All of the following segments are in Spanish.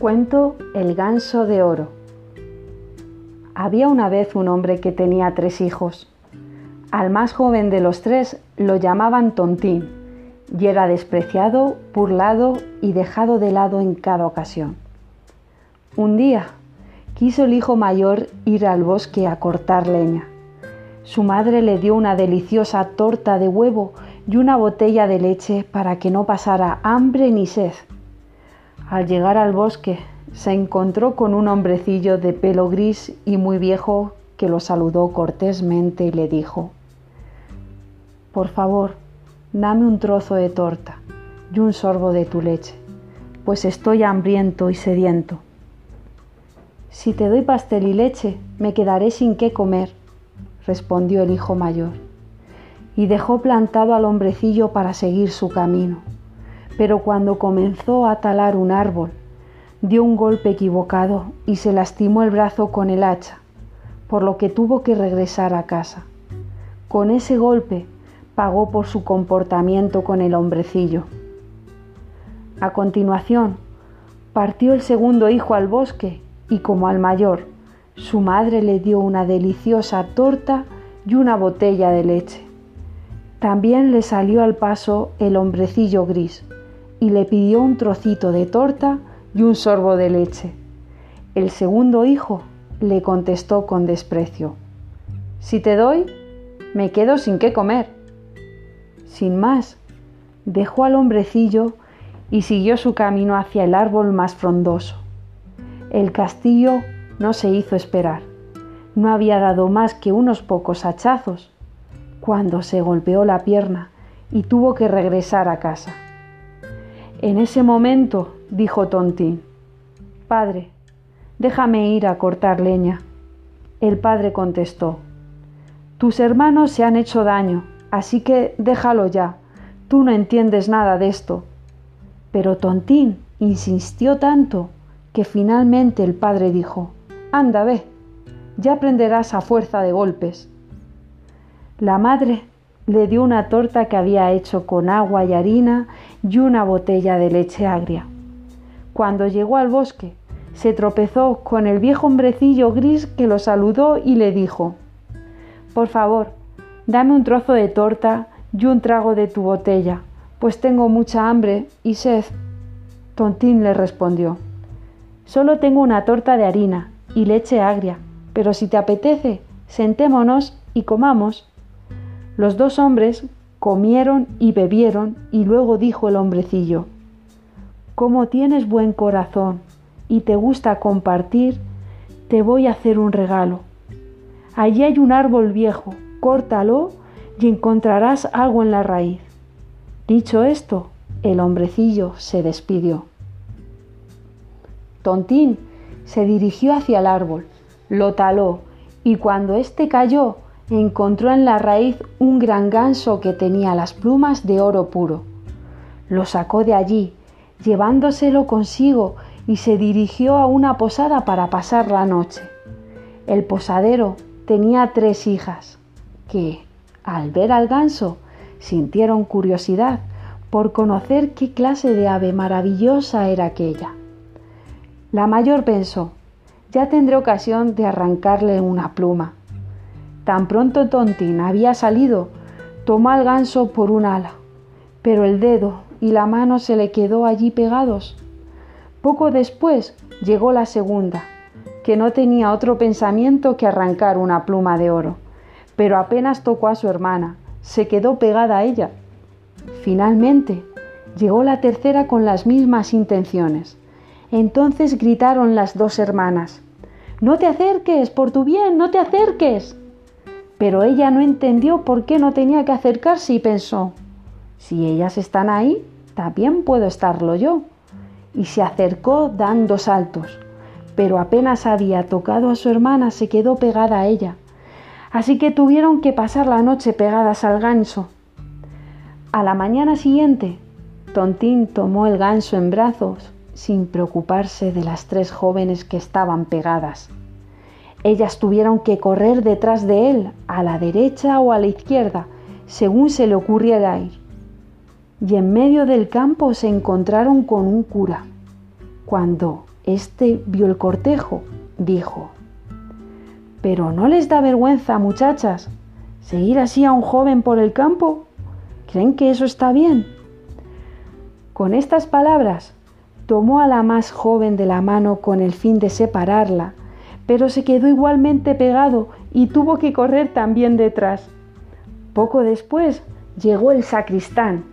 Cuento El ganso de oro. Había una vez un hombre que tenía tres hijos. Al más joven de los tres lo llamaban Tontín y era despreciado, burlado y dejado de lado en cada ocasión. Un día quiso el hijo mayor ir al bosque a cortar leña. Su madre le dio una deliciosa torta de huevo y una botella de leche para que no pasara hambre ni sed. Al llegar al bosque, se encontró con un hombrecillo de pelo gris y muy viejo que lo saludó cortésmente y le dijo, Por favor, dame un trozo de torta y un sorbo de tu leche, pues estoy hambriento y sediento. Si te doy pastel y leche, me quedaré sin qué comer, respondió el hijo mayor, y dejó plantado al hombrecillo para seguir su camino pero cuando comenzó a talar un árbol, dio un golpe equivocado y se lastimó el brazo con el hacha, por lo que tuvo que regresar a casa. Con ese golpe pagó por su comportamiento con el hombrecillo. A continuación, partió el segundo hijo al bosque y como al mayor, su madre le dio una deliciosa torta y una botella de leche. También le salió al paso el hombrecillo gris, y le pidió un trocito de torta y un sorbo de leche. El segundo hijo le contestó con desprecio, Si te doy, me quedo sin qué comer. Sin más, dejó al hombrecillo y siguió su camino hacia el árbol más frondoso. El castillo no se hizo esperar. No había dado más que unos pocos hachazos cuando se golpeó la pierna y tuvo que regresar a casa. En ese momento dijo Tontín, Padre, déjame ir a cortar leña. El padre contestó, Tus hermanos se han hecho daño, así que déjalo ya, tú no entiendes nada de esto. Pero Tontín insistió tanto que finalmente el padre dijo, Anda, ve, ya aprenderás a fuerza de golpes. La madre le dio una torta que había hecho con agua y harina y una botella de leche agria. Cuando llegó al bosque, se tropezó con el viejo hombrecillo gris que lo saludó y le dijo, Por favor, dame un trozo de torta y un trago de tu botella, pues tengo mucha hambre y sed. Tontín le respondió, Solo tengo una torta de harina y leche agria, pero si te apetece, sentémonos y comamos. Los dos hombres comieron y bebieron y luego dijo el hombrecillo, Como tienes buen corazón y te gusta compartir, te voy a hacer un regalo. Allí hay un árbol viejo, córtalo y encontrarás algo en la raíz. Dicho esto, el hombrecillo se despidió. Tontín se dirigió hacia el árbol, lo taló y cuando éste cayó, encontró en la raíz un gran ganso que tenía las plumas de oro puro. Lo sacó de allí, llevándoselo consigo, y se dirigió a una posada para pasar la noche. El posadero tenía tres hijas, que, al ver al ganso, sintieron curiosidad por conocer qué clase de ave maravillosa era aquella. La mayor pensó, ya tendré ocasión de arrancarle una pluma. Tan pronto Tontín había salido, tomó al ganso por un ala, pero el dedo y la mano se le quedó allí pegados. Poco después llegó la segunda, que no tenía otro pensamiento que arrancar una pluma de oro, pero apenas tocó a su hermana, se quedó pegada a ella. Finalmente llegó la tercera con las mismas intenciones. Entonces gritaron las dos hermanas, No te acerques, por tu bien, no te acerques. Pero ella no entendió por qué no tenía que acercarse y pensó, si ellas están ahí, también puedo estarlo yo. Y se acercó dando saltos, pero apenas había tocado a su hermana se quedó pegada a ella. Así que tuvieron que pasar la noche pegadas al ganso. A la mañana siguiente, Tontín tomó el ganso en brazos sin preocuparse de las tres jóvenes que estaban pegadas. Ellas tuvieron que correr detrás de él, a la derecha o a la izquierda, según se le ocurriera ir. Y en medio del campo se encontraron con un cura. Cuando Este vio el cortejo, dijo, ¿pero no les da vergüenza, muchachas, seguir así a un joven por el campo? ¿Creen que eso está bien? Con estas palabras, tomó a la más joven de la mano con el fin de separarla, pero se quedó igualmente pegado y tuvo que correr también detrás. Poco después llegó el sacristán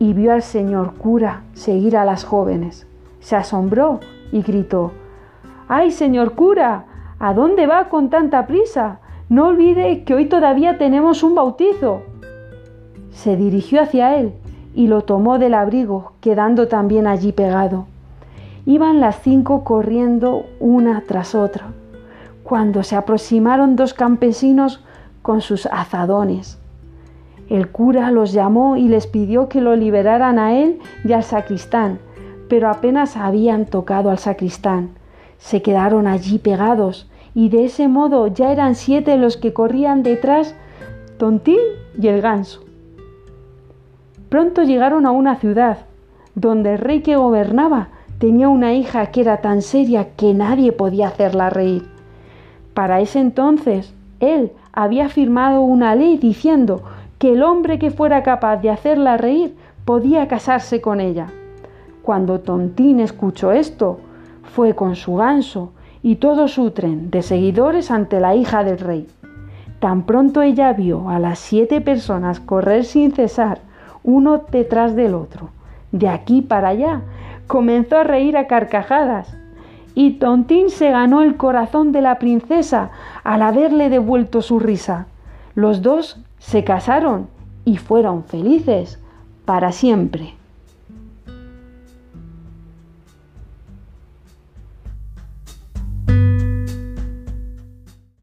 y vio al señor cura seguir a las jóvenes. Se asombró y gritó, ¡Ay, señor cura! ¿A dónde va con tanta prisa? No olvide que hoy todavía tenemos un bautizo. Se dirigió hacia él y lo tomó del abrigo, quedando también allí pegado. Iban las cinco corriendo una tras otra, cuando se aproximaron dos campesinos con sus azadones. El cura los llamó y les pidió que lo liberaran a él y al sacristán, pero apenas habían tocado al sacristán. Se quedaron allí pegados y de ese modo ya eran siete los que corrían detrás Tontín y el ganso. Pronto llegaron a una ciudad, donde el rey que gobernaba tenía una hija que era tan seria que nadie podía hacerla reír. Para ese entonces, él había firmado una ley diciendo que el hombre que fuera capaz de hacerla reír podía casarse con ella. Cuando Tontín escuchó esto, fue con su ganso y todo su tren de seguidores ante la hija del rey. Tan pronto ella vio a las siete personas correr sin cesar uno detrás del otro, de aquí para allá. Comenzó a reír a carcajadas. Y Tontín se ganó el corazón de la princesa al haberle devuelto su risa. Los dos se casaron y fueron felices para siempre.